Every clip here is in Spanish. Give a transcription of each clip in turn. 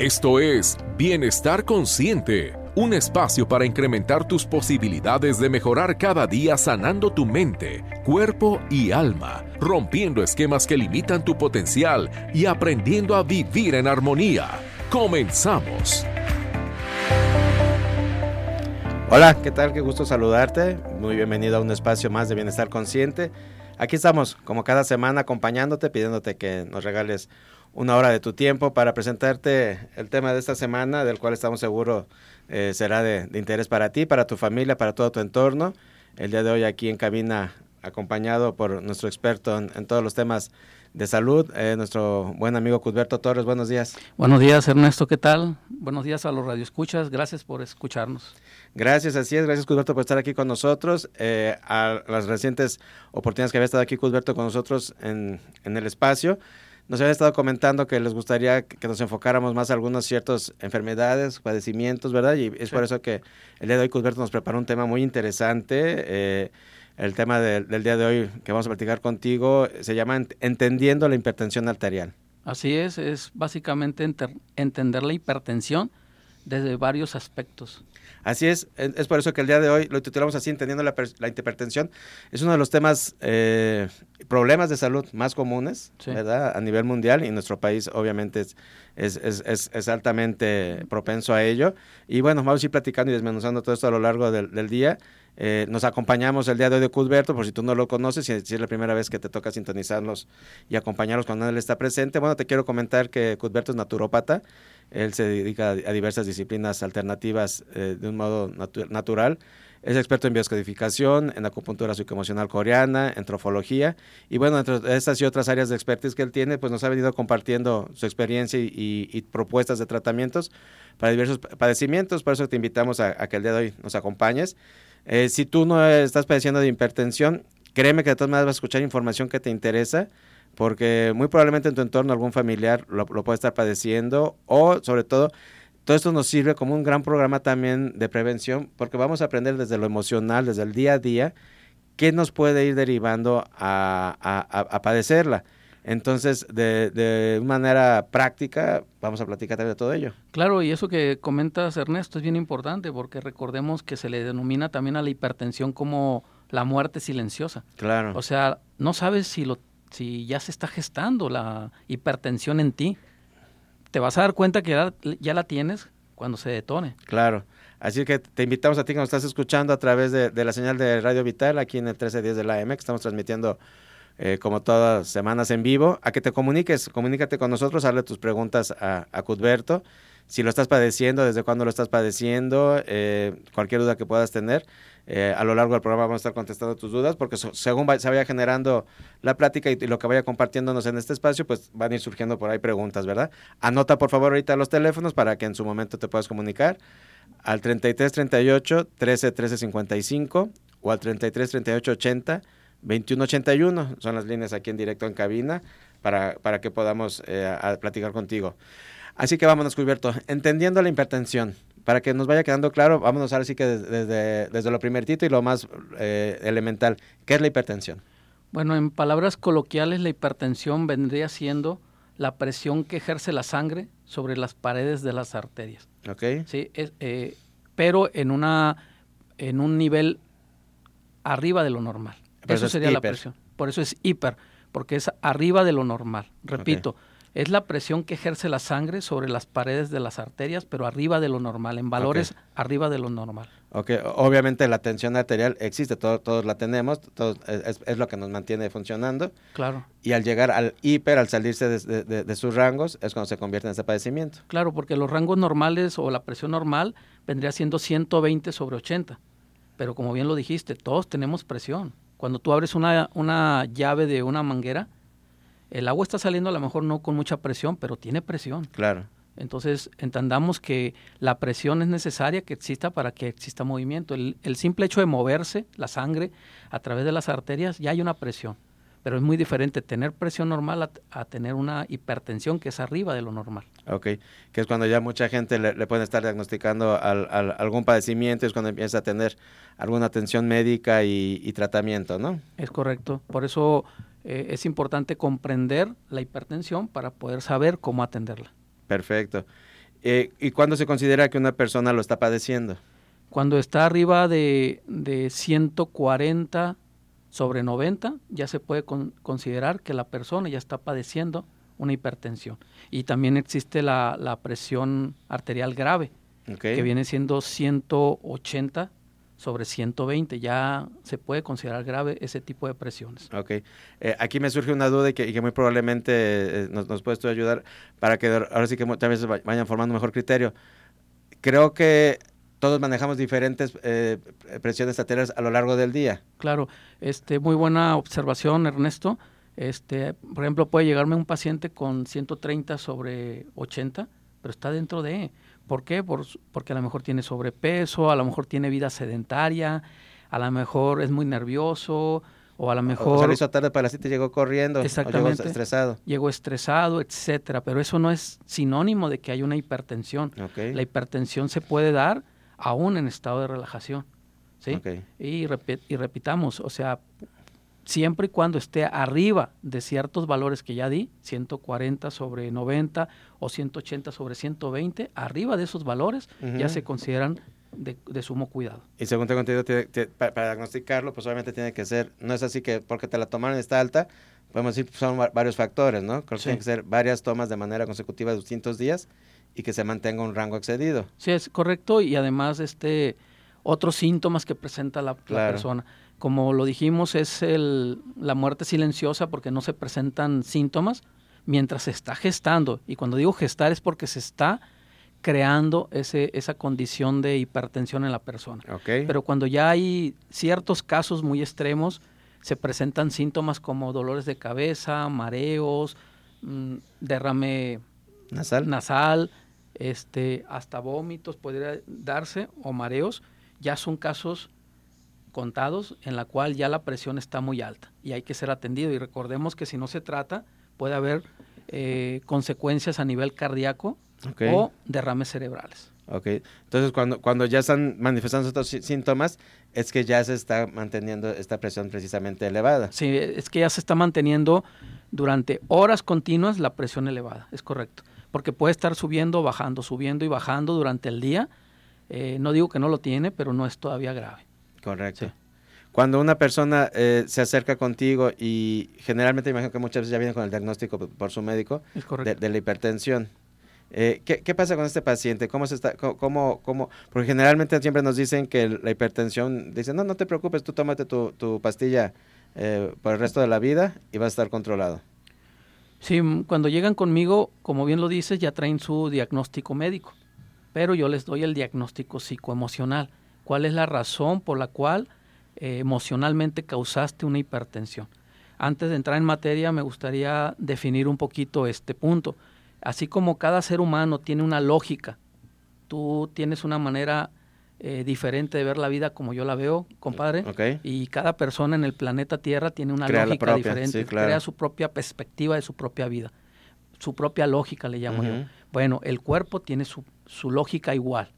Esto es Bienestar Consciente, un espacio para incrementar tus posibilidades de mejorar cada día sanando tu mente, cuerpo y alma, rompiendo esquemas que limitan tu potencial y aprendiendo a vivir en armonía. Comenzamos. Hola, ¿qué tal? Qué gusto saludarte. Muy bienvenido a un espacio más de Bienestar Consciente. Aquí estamos, como cada semana, acompañándote, pidiéndote que nos regales una hora de tu tiempo para presentarte el tema de esta semana, del cual estamos seguros eh, será de, interés para ti, para tu familia, para todo tu entorno. El día de hoy aquí en cabina, acompañado por nuestro experto en, todos los temas de salud, eh, nuestro buen amigo Cusberto Torres. Buenos días. Buenos días, Ernesto. ¿Qué tal? Buenos días a los radioescuchas. Gracias por escucharnos. Gracias, así es. Gracias, Cusberto, por estar aquí con nosotros. Eh, a las recientes oportunidades que había estado aquí Cusberto con nosotros en, en el espacio nos habían estado comentando que les gustaría que nos enfocáramos más a algunas ciertas enfermedades, padecimientos, ¿verdad? Y es por eso que el día de hoy Cusberto nos preparó un tema muy interesante. Eh, el tema del día de hoy que vamos a platicar contigo se llama Entendiendo la hipertensión arterial. Así es, es básicamente entender la hipertensión desde varios aspectos. Así es, es por eso que el día de hoy lo titulamos así, entendiendo la, la hipertensión. Es uno de los temas, eh, problemas de salud más comunes, ¿verdad? A nivel mundial y nuestro país obviamente es, es, es, es, altamente propenso a ello. Y bueno, vamos a ir platicando y desmenuzando todo esto a lo largo del, del día. Eh, nos acompañamos el día de hoy de Cudberto, por si tú no lo conoces, si, si, es la primera vez que te toca sintonizarnos y acompañarnos cuando él está presente. Bueno, te quiero comentar que Cudberto es naturópata. Él se dedica a diversas disciplinas alternativas eh, de un modo natural. Es experto en bioscodificación, en acupuntura psicoemocional coreana, en trofología. Y bueno, entre estas y otras áreas de expertise que él tiene, pues nos ha venido compartiendo su experiencia y, propuestas de tratamientos para diversos padecimientos. Por eso te invitamos a, que el día de hoy nos acompañes. Eh, si tú no estás padeciendo de hipertensión, créeme que de todas maneras vas a escuchar información que te interesa porque muy probablemente en tu entorno algún familiar lo, puede estar padeciendo o sobre todo todo esto nos sirve como un gran programa también de prevención porque vamos a aprender desde lo emocional, desde el día a día, qué nos puede ir derivando a, padecerla. Entonces, de, de, manera práctica, vamos a platicar de todo ello. Claro, y eso que comentas, Ernesto, es bien importante porque recordemos que se le denomina también a la hipertensión como la muerte silenciosa. Claro. O sea, no sabes si lo si ya se está gestando la hipertensión en ti, te vas a dar cuenta que ya, la tienes cuando se detone. Claro. Así que te invitamos a ti que nos estás escuchando a través de, la señal de Radio Vital aquí en el 1310 de la AM, que estamos transmitiendo eh, como todas semanas en vivo, a que te comuniques, comunícate con nosotros, hazle tus preguntas a, a Cudberto, si lo estás padeciendo, desde cuándo lo estás padeciendo, eh, cualquier duda que puedas tener. Eh, a lo largo del programa vamos a estar contestando tus dudas porque según se vaya generando la plática y, lo que vaya compartiéndonos en este espacio, pues van a ir surgiendo por ahí preguntas, ¿verdad? Anota por favor ahorita los teléfonos para que en su momento te puedas comunicar al 33 38 13 13 55 o al 33 38 80 21 81. Son las líneas aquí en directo en cabina para, para que podamos eh, platicar contigo. Así que vámonos, Cubierto. Entendiendo la hipertensión para que nos vaya quedando claro, vámonos ahora sí que desde, desde, lo primerito y lo más eh, elemental, ¿qué es la hipertensión? Bueno, en palabras coloquiales, la hipertensión vendría siendo la presión que ejerce la sangre sobre las paredes de las arterias. Ok. Sí, eh, pero en, una, en un nivel arriba de lo normal. eso, sería la presión. Por eso es hiper, porque es arriba de lo normal. Repito, es la presión que ejerce la sangre sobre las paredes de las arterias, pero arriba de lo normal, en valores arriba de lo normal. Ok, obviamente la tensión arterial existe, todos la tenemos, es, lo que nos mantiene funcionando. Claro. Y al llegar al hiper, al salirse de, sus rangos, es cuando se convierte en este padecimiento. Claro, porque los rangos normales o la presión normal vendría siendo 120 sobre 80. Pero como bien lo dijiste, todos tenemos presión. Cuando tú abres una, una llave de una manguera, el agua está saliendo a lo mejor no con mucha presión, pero tiene presión. Claro. Entonces, entendamos que la presión es necesaria que exista para que exista movimiento. El, simple hecho de moverse la sangre a través de las arterias, ya hay una presión. Pero es muy diferente tener presión normal a, tener una hipertensión que es arriba de lo normal. Ok, que es cuando ya mucha gente le, puede estar diagnosticando algún padecimiento, es cuando empieza a tener alguna atención médica y, y tratamiento, ¿no? Es correcto. Por eso eh, es importante comprender la hipertensión para poder saber cómo atenderla. Perfecto. Eh, ¿Y cuándo se considera que una persona lo está padeciendo? Cuando está arriba de, de 140 sobre 90, ya se puede considerar que la persona ya está padeciendo una hipertensión. Y también existe la, la presión arterial grave, que viene siendo 180 sobre 120. Ya se puede considerar grave ese tipo de presiones. Ok. Eh, aquí me surge una duda y que, muy probablemente eh, nos, nos puedes ayudar para que ahora sí que también vayan formando mejor criterio. Creo que todos manejamos diferentes eh, presiones arteriales a lo largo del día. Claro, este, muy buena observación, Ernesto. Este, por ejemplo, puede llegarme un paciente con 130 sobre 80, pero está dentro de. ¿Por qué? porque a lo mejor tiene sobrepeso, a lo mejor tiene vida sedentaria, a lo mejor es muy nervioso, o a lo mejor... O se hizo tarde para la cita y llegó corriendo, Exactamente. llegó estresado. Llegó estresado, etcétera, pero eso no es sinónimo de que hay una hipertensión. La hipertensión se puede dar aún en estado de relajación. ¿sí? Y, y repitamos, o sea, siempre y cuando esté arriba de ciertos valores que ya di, 140 sobre 90 o 180 sobre 120, arriba de esos valores ya se consideran de, sumo cuidado. Y según tengo entendido, para, diagnosticarlo, pues obviamente tiene que ser, no es así que porque te la tomaron está alta, podemos decir que son varios factores, ¿no? Creo que tienen que ser varias tomas de manera consecutiva de distintos días y que se mantenga un rango excedido. Sí, es correcto y además este otros síntomas que presenta la, persona. Como lo dijimos, es el, la muerte silenciosa porque no se presentan síntomas mientras se está gestando. Y cuando digo gestar es porque se está creando ese, esa condición de hipertensión en la persona. Pero cuando ya hay ciertos casos muy extremos, se presentan síntomas como dolores de cabeza, mareos, mm, derrame nasal, nasal este, hasta vómitos podría darse o mareos, ya son casos contados en la cual ya la presión está muy alta y hay que ser atendido. Y recordemos que si no se trata, puede haber eh, consecuencias a nivel cardíaco o derrames cerebrales. Ok, entonces cuando, cuando ya están manifestando estos síntomas, es que ya se está manteniendo esta presión precisamente elevada. Sí, es que ya se está manteniendo durante horas continuas la presión elevada, es correcto porque puede estar subiendo, bajando, subiendo y bajando durante el día. Eh, no digo que no lo tiene, pero no es todavía grave. Correcto. Cuando una persona eh, se acerca contigo y generalmente imagino que muchas veces ya viene con el diagnóstico por su médico de, la hipertensión, eh, ¿qué, pasa con este paciente? ¿Cómo se está, cómo, cómo, porque generalmente siempre nos dicen que la hipertensión, dicen, no, no te preocupes, tú tómate tu, tu pastilla por el resto de la vida y vas a estar controlado. Sí, cuando llegan conmigo, como bien lo dices, ya traen su diagnóstico médico, pero yo les doy el diagnóstico psicoemocional. ¿Cuál es la razón por la cual eh, emocionalmente causaste una hipertensión? Antes de entrar en materia, me gustaría definir un poquito este punto. Así como cada ser humano tiene una lógica, tú tienes una manera eh, diferente de ver la vida como yo la veo, compadre. Y cada persona en el planeta Tierra tiene una lógica diferente, crea su propia perspectiva de su propia vida, su propia lógica le llamo yo. Bueno, el cuerpo tiene su, su, lógica igual.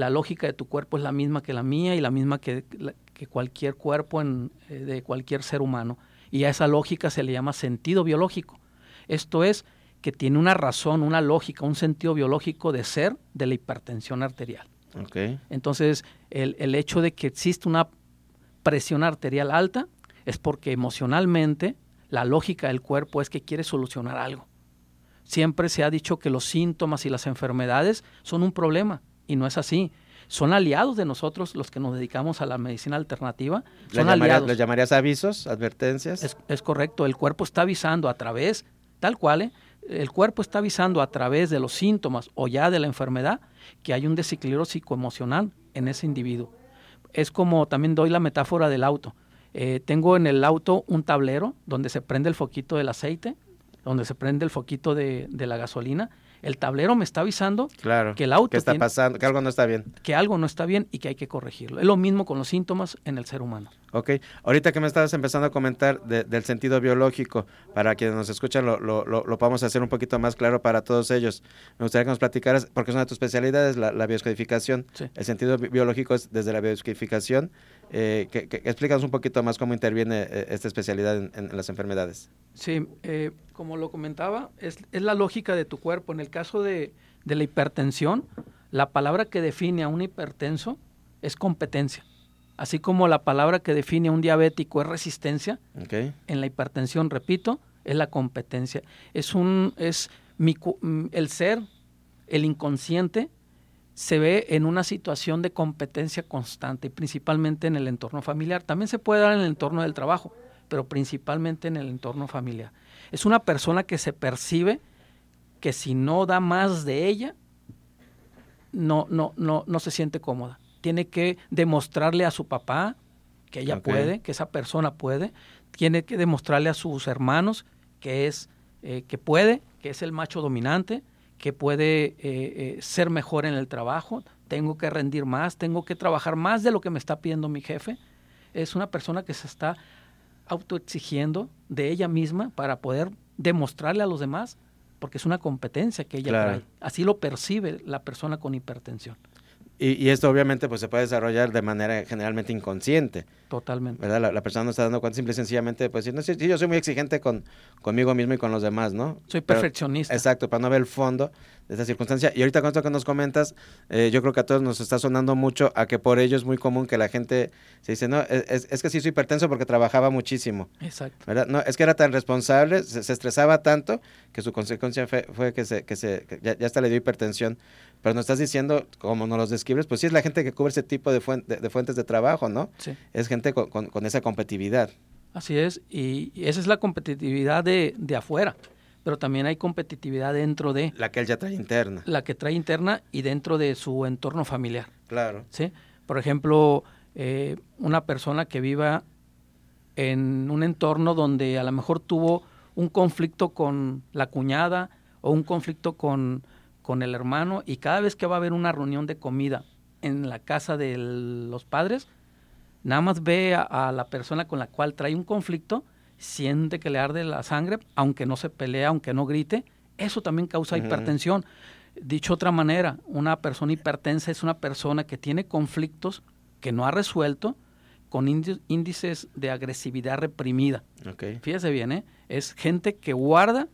La lógica de tu cuerpo es la misma que la mía y la misma que, que cualquier cuerpo en, eh, de cualquier ser humano. Y a esa lógica se le llama sentido biológico. Esto es que tiene una razón, una lógica, un sentido biológico de ser de la hipertensión arterial. Entonces, el, el hecho de que existe una presión arterial alta es porque emocionalmente la lógica del cuerpo es que quiere solucionar algo. Siempre se ha dicho que los síntomas y las enfermedades son un problema y no es así. Son aliados de nosotros los que nos dedicamos a la medicina alternativa. Son aliados. ¿Les llamarías avisos, advertencias? Es, es, correcto. El cuerpo está avisando a través, tal cual, ¿eh? el cuerpo está avisando a través de los síntomas o ya de la enfermedad que hay un desequilibrio psicoemocional en ese individuo. Es como también doy la metáfora del auto. Eh, tengo en el auto un tablero donde se prende el foquito del aceite, donde se prende el foquito de, de la gasolina el tablero me está avisando que el auto está pasando, que algo no está bien. Que algo no está bien y que hay que corregirlo. Es lo mismo con los síntomas en el ser humano. Ok, ahorita que me estabas empezando a comentar del sentido biológico, para quienes nos escuchan lo, lo, lo, podamos hacer un poquito más claro para todos ellos. Me gustaría que nos platicaras, porque es una de tus especialidades, la, la bioscodificación. El sentido biológico es desde la bioscodificación. Eh, que, explícanos un poquito más cómo interviene eh, esta especialidad en, las enfermedades. Sí, eh, como lo comentaba, es, es, la lógica de tu cuerpo en el caso de, la hipertensión, la palabra que define a un hipertenso es competencia. Así como la palabra que define a un diabético es resistencia, en la hipertensión, repito, es la competencia. Es un, es mi, el ser, el inconsciente, se ve en una situación de competencia constante, principalmente en el entorno familiar. También se puede dar en el entorno del trabajo, pero principalmente en el entorno familiar. Es una persona que se percibe que si no da más de ella, no, no, no, no se siente cómoda. Tiene que demostrarle a su papá que ella puede, que esa persona puede. Tiene que demostrarle a sus hermanos que es eh, que puede, que es el macho dominante, que puede eh, eh, ser mejor en el trabajo. Tengo que rendir más, tengo que trabajar más de lo que me está pidiendo mi jefe. Es una persona que se está autoexigiendo de ella misma para poder demostrarle a los demás, porque es una competencia que ella trae. Así lo percibe la persona con hipertensión. Y, esto obviamente pues se puede desarrollar de manera generalmente inconsciente. Totalmente. ¿verdad? La, persona no está dando cuenta simple y sencillamente, pues no, sí, yo soy muy exigente con, conmigo mismo y con los demás, ¿no? Soy perfeccionista. exacto, para no ver el fondo de esta circunstancia. Y ahorita con esto que nos comentas, eh, yo creo que a todos nos está sonando mucho a que por ello es muy común que la gente se dice, no, es, es que sí soy hipertenso porque trabajaba muchísimo. Exacto. ¿verdad? No, es que era tan responsable, se, estresaba tanto que su consecuencia fue, que, se, que, se, ya, ya hasta le dio hipertensión. Pero nos estás diciendo, como nos los describes, pues sí es la gente que cubre ese tipo de, de, fuentes de trabajo, ¿no? Sí. Es gente con, con, esa competitividad. Así es, y, esa es la competitividad de, de, afuera, pero también hay competitividad dentro de... La que él ya trae interna. La que trae interna y dentro de su entorno familiar. Claro. ¿sí? Por ejemplo, eh, una persona que viva en un entorno donde a lo mejor tuvo un conflicto con la cuñada o un conflicto con con el hermano y cada vez que va a haber una reunión de comida en la casa de los padres, nada más ve a, la persona con la cual trae un conflicto, siente que le arde la sangre, aunque no se pelea, aunque no grite, eso también causa hipertensión. Dicho otra manera, una persona hipertensa es una persona que tiene conflictos que no ha resuelto con índices de agresividad reprimida. Fíjese bien, ¿eh? es gente que guarda,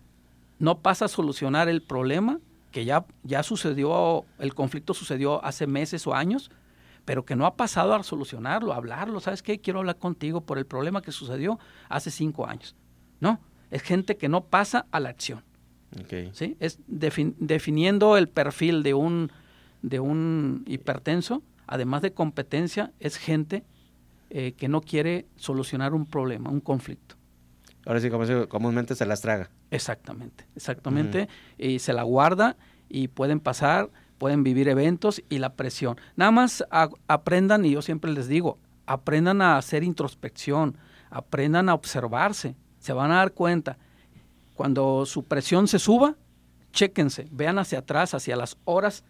no pasa a solucionar el problema que ya, ya sucedió, el conflicto sucedió hace meses o años, pero que no ha pasado a solucionarlo, a hablarlo. ¿Sabes qué? Quiero hablar contigo por el problema que sucedió hace cinco años. No, es gente que no pasa a la acción. ¿sí? Es definiendo el perfil de un, de un hipertenso, además de competencia, es gente eh, que no quiere solucionar un problema, un conflicto. Ahora sí, comúnmente se las traga. Exactamente, exactamente. Y se la guarda y pueden pasar, pueden vivir eventos y la presión. Nada más aprendan, y yo siempre les digo, aprendan a hacer introspección, aprendan a observarse. Se van a dar cuenta. Cuando su presión se suba, chéquense, vean hacia atrás, hacia las horas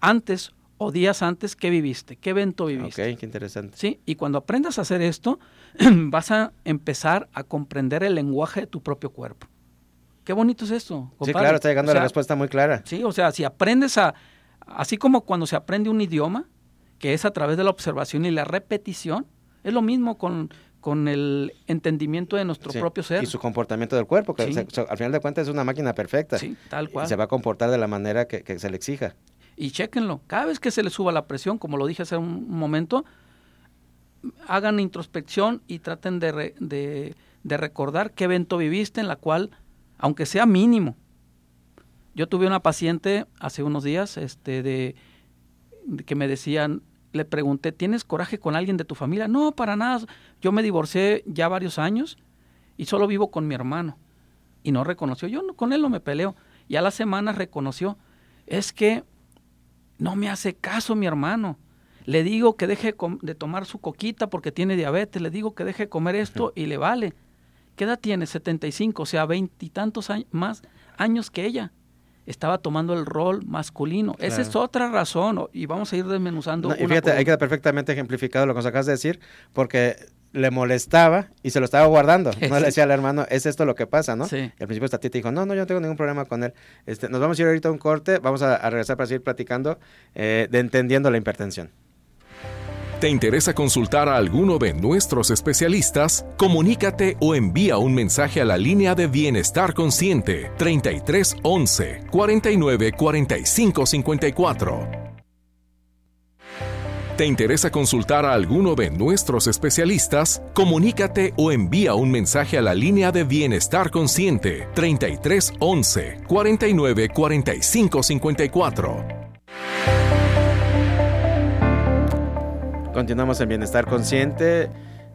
antes o días antes que viviste, qué evento viviste. Ok, qué interesante. Sí, y cuando aprendas a hacer esto, vas a empezar a comprender el lenguaje de tu propio cuerpo. Qué bonito es esto. Sí, claro, está llegando la respuesta muy clara. Sí, o sea, si aprendes a, así como cuando se aprende un idioma, que es a través de la observación y la repetición, es lo mismo con, con el entendimiento de nuestro propio ser. Y su comportamiento del cuerpo, que al final de cuentas es una máquina perfecta. Sí, tal cual. Y se va a comportar de la manera que, que se le exija y chequenlo. Cada vez que se le suba la presión, como lo dije hace un momento, hagan introspección y traten de, de, recordar qué evento viviste en la cual, aunque sea mínimo. Yo tuve una paciente hace unos días este, de, que me decían, le pregunté, ¿tienes coraje con alguien de tu familia? No, para nada. Yo me divorcié ya varios años y solo vivo con mi hermano. Y no reconoció. Yo con él no me peleo. Y a las semanas reconoció. Es que no me hace caso mi hermano. Le digo que deje de tomar su coquita porque tiene diabetes, le digo que deje de comer esto y le vale. ¿Qué edad tiene? 75, o sea, veintitantos años más años que ella. Estaba tomando el rol masculino. Esa es otra razón, y vamos a ir desmenuzando. y fíjate, ahí queda perfectamente ejemplificado lo que nos acabas de decir, porque le molestaba y se lo estaba guardando. No le decía al hermano, es esto lo que pasa, ¿no? Sí. Y al principio esta tía dijo, no, no, yo no tengo ningún problema con él. Este, nos vamos a ir ahorita a un corte, vamos a, regresar para seguir platicando eh, de entendiendo la hipertensión. ¿Te interesa consultar a alguno de nuestros especialistas? Comunícate o envía un mensaje a la línea de Bienestar Consciente 33 11 49 45 54. ¿Te interesa consultar a alguno de nuestros especialistas? Comunícate o envía un mensaje a la línea de Bienestar Consciente 33 11 49 45 54. Continuamos en Bienestar Consciente.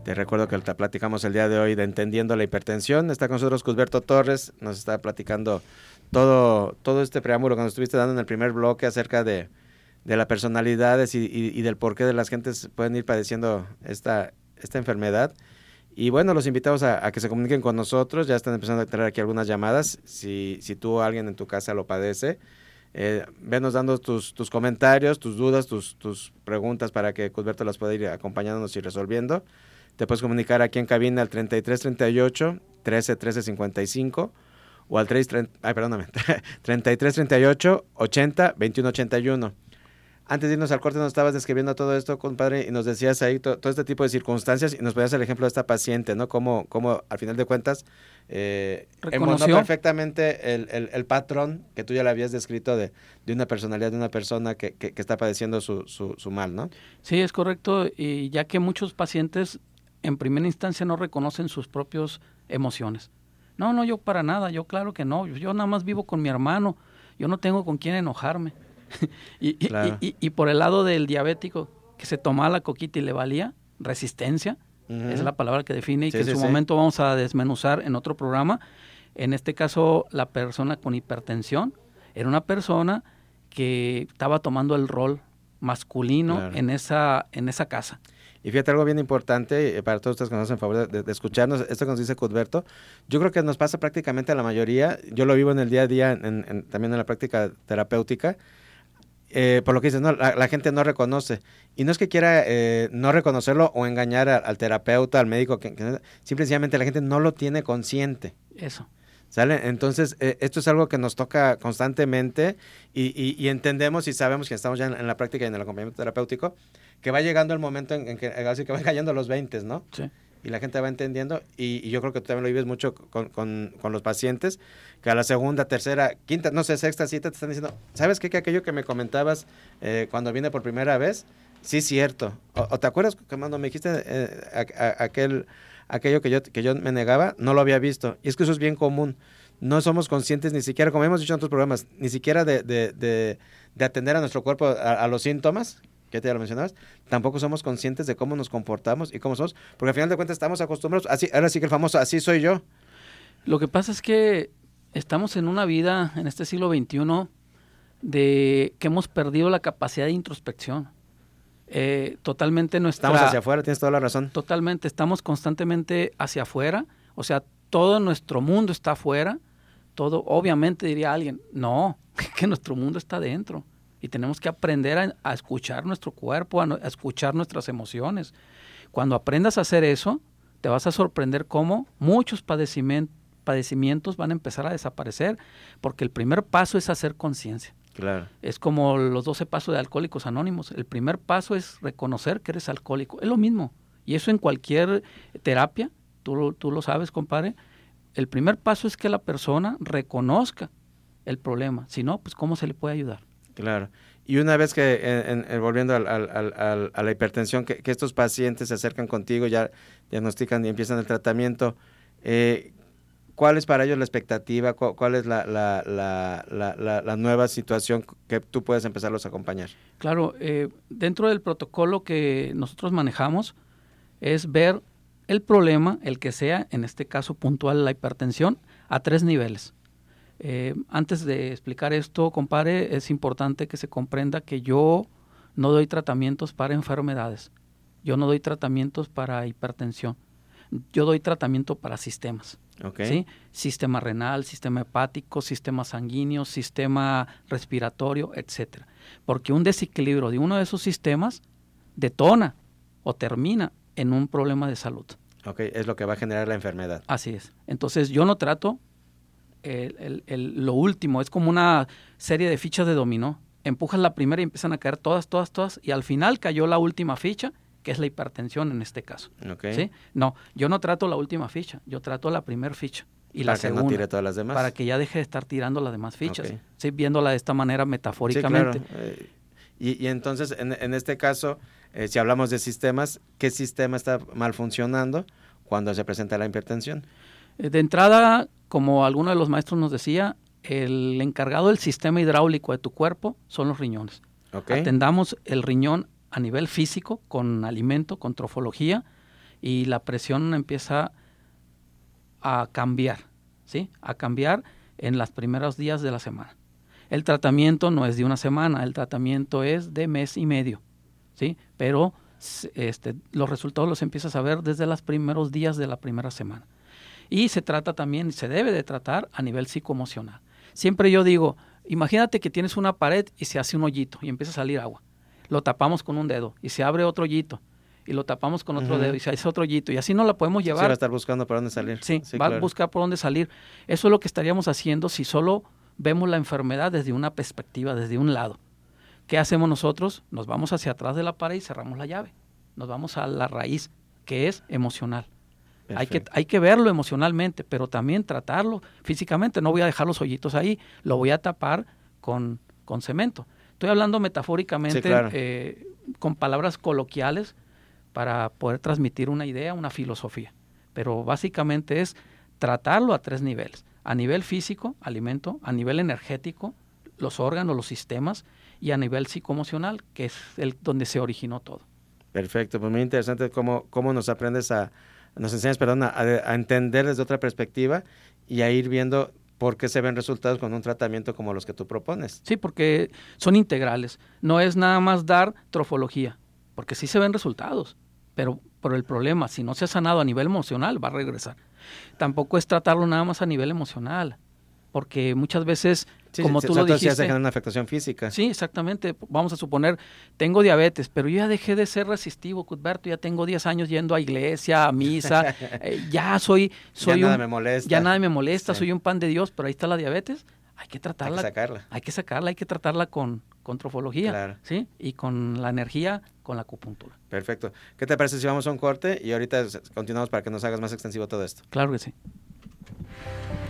Te recuerdo que platicamos el día de hoy de Entendiendo la Hipertensión. Está con nosotros Cusberto Torres. Nos está platicando todo, todo este preámbulo que nos estuviste dando en el primer bloque acerca de, de las personalidades y, del por qué de las gentes pueden ir padeciendo esta, esta enfermedad. Y bueno, los invitamos a, que se comuniquen con nosotros. Ya están empezando a tener aquí algunas llamadas. Si, si tú o alguien en tu casa lo padece, eh, venos dando tus, tus, comentarios, tus dudas, tus, tus preguntas para que Cusberto las pueda ir acompañándonos y resolviendo. Te puedes comunicar aquí en cabina al 3338 13 13 55 o al 3, ay, perdóname, 3338 80 21 81 antes de irnos al corte nos estabas describiendo todo esto, compadre, y nos decías ahí todo este tipo de circunstancias y nos podías el ejemplo de esta paciente, ¿no? Cómo, cómo al final de cuentas eh, Reconoció perfectamente el, el, patrón que tú ya le habías descrito de, de una personalidad de una persona que, que, está padeciendo su, su, su, mal, ¿no? Sí, es correcto, y ya que muchos pacientes en primera instancia no reconocen sus propias emociones. No, no, yo para nada, yo claro que no, yo nada más vivo con mi hermano, yo no tengo con quién enojarme. y, y, por el lado del diabético, que se tomaba la coquita y le valía, resistencia, es la palabra que define y que en su momento vamos a desmenuzar en otro programa. En este caso, la persona con hipertensión era una persona que estaba tomando el rol masculino en, esa, en esa casa. Y fíjate algo bien importante eh, para todos ustedes que nos hacen favor de, escucharnos, esto que nos dice Cudberto, yo creo que nos pasa prácticamente a la mayoría, yo lo vivo en el día a día, también en la práctica terapéutica, eh, por lo que dices, no, la, gente no reconoce. Y no es que quiera eh, no reconocerlo o engañar al terapeuta, al médico, que, simplemente la gente no lo tiene consciente. Eso. ¿Sale? Entonces, eh, esto es algo que nos toca constantemente y, entendemos y sabemos que estamos ya en, la práctica y en el acompañamiento terapéutico, que va llegando el momento en, que, así que van cayendo los 20, ¿no? Sí y la gente va entendiendo y, yo creo que tú también lo vives mucho con, con, los pacientes, que a la segunda, tercera, quinta, no sé, sexta cita te están diciendo, ¿sabes qué? Que aquello que me comentabas eh, cuando vine por primera vez, sí, cierto. O, te acuerdas cuando me dijiste eh, aquel, aquello que yo, que yo me negaba, no lo había visto. Y es que eso es bien común. No somos conscientes ni siquiera, como hemos dicho en otros programas, ni siquiera de, de, de, atender a nuestro cuerpo a los síntomas que te lo mencionabas, tampoco somos conscientes de cómo nos comportamos y cómo somos, porque al final de cuentas estamos acostumbrados, así, ahora sí que el famoso, así soy yo. Lo que pasa es que estamos en una vida en este siglo XXI de que hemos perdido la capacidad de introspección. Eh, totalmente nuestra... Estamos hacia afuera, tienes toda la razón. Totalmente, estamos constantemente hacia afuera, o sea, todo nuestro mundo está afuera, todo, obviamente diría alguien, no, que nuestro mundo está dentro y tenemos que aprender a, escuchar nuestro cuerpo, a, escuchar nuestras emociones. Cuando aprendas a hacer eso, te vas a sorprender cómo muchos padecimientos, van a empezar a desaparecer, porque el primer paso es hacer conciencia. Claro. Es como los 12 pasos de Alcohólicos Anónimos. El primer paso es reconocer que eres alcohólico. Es lo mismo. Y eso en cualquier terapia, tú, tú lo sabes, compadre. El primer paso es que la persona reconozca el problema. Si no, pues ¿cómo se le puede ayudar? Claro. Y una vez que, en, volviendo al, a la hipertensión, que, estos pacientes se acercan contigo, ya diagnostican y empiezan el tratamiento, eh, ¿cuál es para ellos la expectativa? ¿Cuál, es la, la, la, la, nueva situación que tú puedes empezarlos a acompañar? Claro, eh, dentro del protocolo que nosotros manejamos es ver el problema, el que sea, en este caso puntual la hipertensión, a tres niveles. Eh, antes de explicar esto, compadre, es importante que se comprenda que yo no doy tratamientos para enfermedades. Yo no doy tratamientos para hipertensión. Yo doy tratamiento para sistemas. ¿sí? Sistema renal, sistema hepático, sistema sanguíneo, sistema respiratorio, etcétera. Porque un desequilibrio de uno de esos sistemas detona o termina en un problema de salud. Ok, es lo que va a generar la enfermedad. Así es. Entonces yo no trato el, el, lo último, es como una serie de fichas de dominó. Empujas la primera y empiezan a caer todas, todas, todas, y al final cayó la última ficha que es la hipertensión en este caso. ¿sí? No, yo no trato la última ficha, yo trato la primera ficha. Y para la que segunda, no tire todas las demás. Para que ya deje de estar tirando las demás fichas. ¿sí? Viéndola de esta manera metafóricamente. Eh, y, entonces, en, este caso, eh, si hablamos de sistemas, ¿qué sistema está mal funcionando cuando se presenta la hipertensión? Eh, de entrada, como alguno de los maestros nos decía, el encargado del sistema hidráulico de tu cuerpo son los riñones. Atendamos el riñón a nivel físico, con alimento, con trofología, y la presión empieza a cambiar, ¿sí? A cambiar en los primeros días de la semana. El tratamiento no es de una semana, el tratamiento es de mes y medio, ¿sí? Pero este, los resultados los empiezas a ver desde los primeros días de la primera semana. Y se trata también, se debe de tratar a nivel psicoemocional. Siempre yo digo, imagínate que tienes una pared y se hace un hoyito y empieza a salir agua. Lo tapamos con un dedo y se abre otro hoyito y lo tapamos con otro dedo y se hace otro hoyito y así no la podemos llevar. Sí, va a estar buscando por dónde salir. Sí, va a buscar por dónde salir. Eso es lo que estaríamos haciendo si solo vemos la enfermedad desde una perspectiva, desde un lado. ¿Qué hacemos nosotros? Nos vamos hacia atrás de la pared y cerramos la llave. Nos vamos a la raíz, que es emocional. Hay que, hay que verlo emocionalmente, pero también tratarlo físicamente. No voy a dejar los hoyitos ahí, lo voy a tapar con, con cemento. Estoy hablando metafóricamente, eh, con palabras coloquiales, para poder transmitir una idea, una filosofía. Pero básicamente es tratarlo a tres niveles. A nivel físico, alimento, a nivel energético, los órganos, los sistemas, y a nivel psicoemocional, que es el donde se originó todo. Perfecto, pues muy interesante cómo, cómo nos aprendes a, nos enseñas, perdón, a, entender desde otra perspectiva y a ir viendo por qué se ven resultados con un tratamiento como los que tú propones. Sí, porque son integrales. No es nada más dar trofología, porque sí se ven resultados, pero por el problema, si no se ha sanado a nivel emocional, va a regresar. Tampoco es tratarlo nada más a nivel emocional porque muchas veces, como tú lo dijiste... se una afectación física. Sí, exactamente. Vamos a suponer, tengo diabetes, pero yo ya dejé de ser resistivo, Cuthberto, ya tengo 10 años yendo a iglesia, a misa, eh, ya soy... soy ya nada me molesta. Ya nada me molesta, soy un pan de Dios, pero ahí está la diabetes. Hay que tratarla. Hay que sacarla. Hay que sacarla, hay que tratarla con, con trofología, ¿sí? Y con la energía, con la acupuntura. Perfecto. ¿Qué te parece si vamos a un corte y ahorita continuamos para que nos hagas más extensivo todo esto? Claro que sí.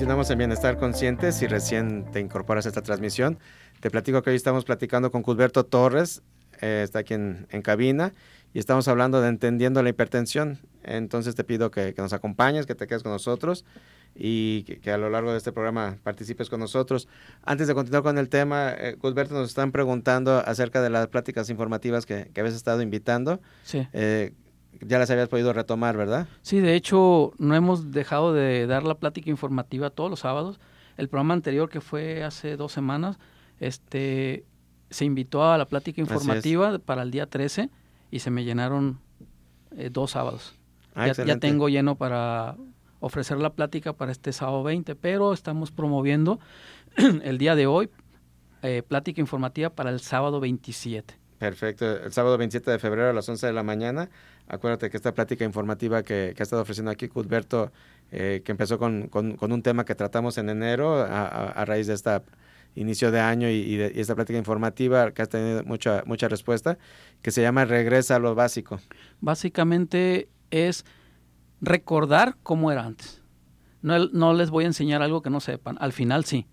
Continuamos en Bienestar Consciente. Si recién te incorporas a esta transmisión, te platico que hoy estamos platicando con Cusberto Torres, eh, está aquí en, cabina, y estamos hablando de entendiendo la hipertensión. Entonces te pido que, nos acompañes, que te quedes con nosotros y que, a lo largo de este programa participes con nosotros. Antes de continuar con el tema, eh, Cusberto, nos están preguntando acerca de las pláticas informativas que, que habías estado invitando. Sí. Eh, ya las habías podido retomar, ¿verdad? Sí, de hecho, no hemos dejado de dar la plática informativa todos los sábados. El programa anterior, que fue hace dos semanas, este, se invitó a la plática informativa para el día 13 y se me llenaron eh, dos sábados. Ah, ya, tengo lleno para ofrecer la plática para este sábado 20, pero estamos promoviendo el día de hoy eh, plática informativa para el sábado 27. Perfecto, el sábado 27 de febrero a las 11 de la mañana Acuérdate que esta plática informativa que, ha estado ofreciendo aquí Cuthberto, eh, que empezó con, un tema que tratamos en enero a, raíz de este inicio de año y, de, esta plática informativa que ha tenido mucha, mucha respuesta, que se llama Regresa a lo básico. Básicamente es recordar cómo era antes. No, no les voy a enseñar algo que no sepan, al final sí,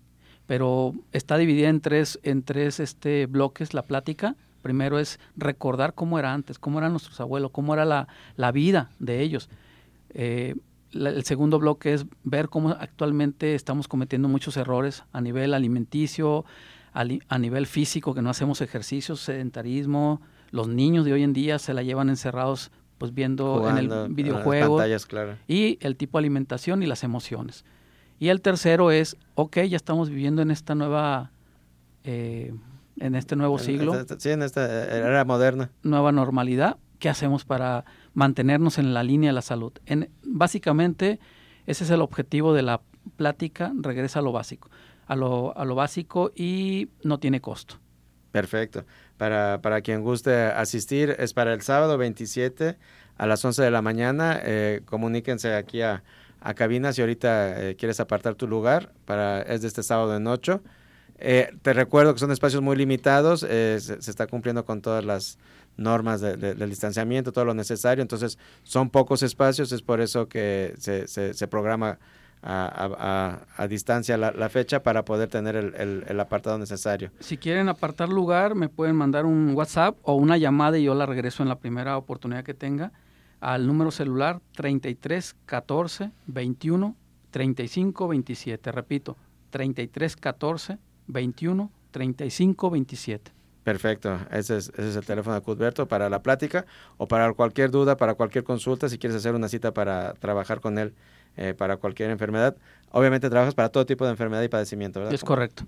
pero está dividida en tres, en tres este, bloques la plática Primero es recordar cómo era antes, cómo eran nuestros abuelos, cómo era la, vida de ellos. Eh, el segundo bloque es ver cómo actualmente estamos cometiendo muchos errores a nivel alimenticio, a, nivel físico, que no hacemos ejercicios, sedentarismo. Los niños de hoy en día se la llevan encerrados pues viendo en el videojuego. Y el tipo de alimentación y las emociones. Y el tercero es, ok, ya estamos viviendo en esta nueva eh, en este nuevo siglo. sí, en esta era moderna. Nueva normalidad, ¿qué hacemos para mantenernos en la línea de la salud? En, básicamente, ese es el objetivo de la plática, regresa a lo básico, a lo, a lo básico y no tiene costo. Perfecto. Para, para quien guste asistir, es para el sábado 27 a las 11 de la mañana. Eh, comuníquense aquí a, a cabina si ahorita eh, quieres apartar tu lugar. Para, es de este sábado en 8. Eh, te recuerdo que son espacios muy limitados, se, se, está cumpliendo con todas las normas de, de, del distanciamiento, todo lo necesario, entonces son pocos espacios, es por eso que se, se, programa a, distancia la, fecha para poder tener el, el, el, apartado necesario. Si quieren apartar lugar, me pueden mandar un WhatsApp o una llamada y yo la regreso en la primera oportunidad que tenga al número celular 33 14 21 35 27. Repito, 33 14 21 35 27. Perfecto, ese es, ese es, el teléfono de Cudberto para la plática o para cualquier duda, para cualquier consulta, si quieres hacer una cita para trabajar con él eh, para cualquier enfermedad. Obviamente trabajas para todo tipo de enfermedad y padecimiento, ¿verdad? Es correcto.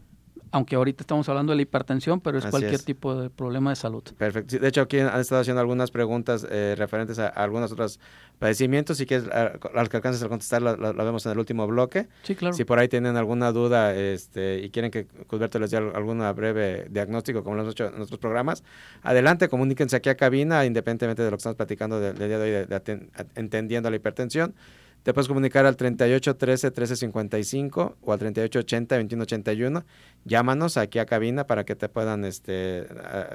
Aunque ahorita estamos hablando de la hipertensión, pero es Así cualquier es. tipo de problema de salud. Perfecto. De hecho, aquí han estado haciendo algunas preguntas eh, referentes a, a algunos otros padecimientos. Si quieres, al que alcances a contestar, lo, vemos en el último bloque. Sí, claro. Si por ahí tienen alguna duda este, y quieren que Cusberto les dé alguna breve diagnóstico, como lo hemos hecho en nuestros programas, adelante, comuníquense aquí a cabina, independientemente de lo que estamos platicando del, día de hoy, de, entendiendo la hipertensión. Te puedes comunicar al 38 13 13 55 o al 38 80 21 81. Llámanos aquí a cabina para que te puedan este,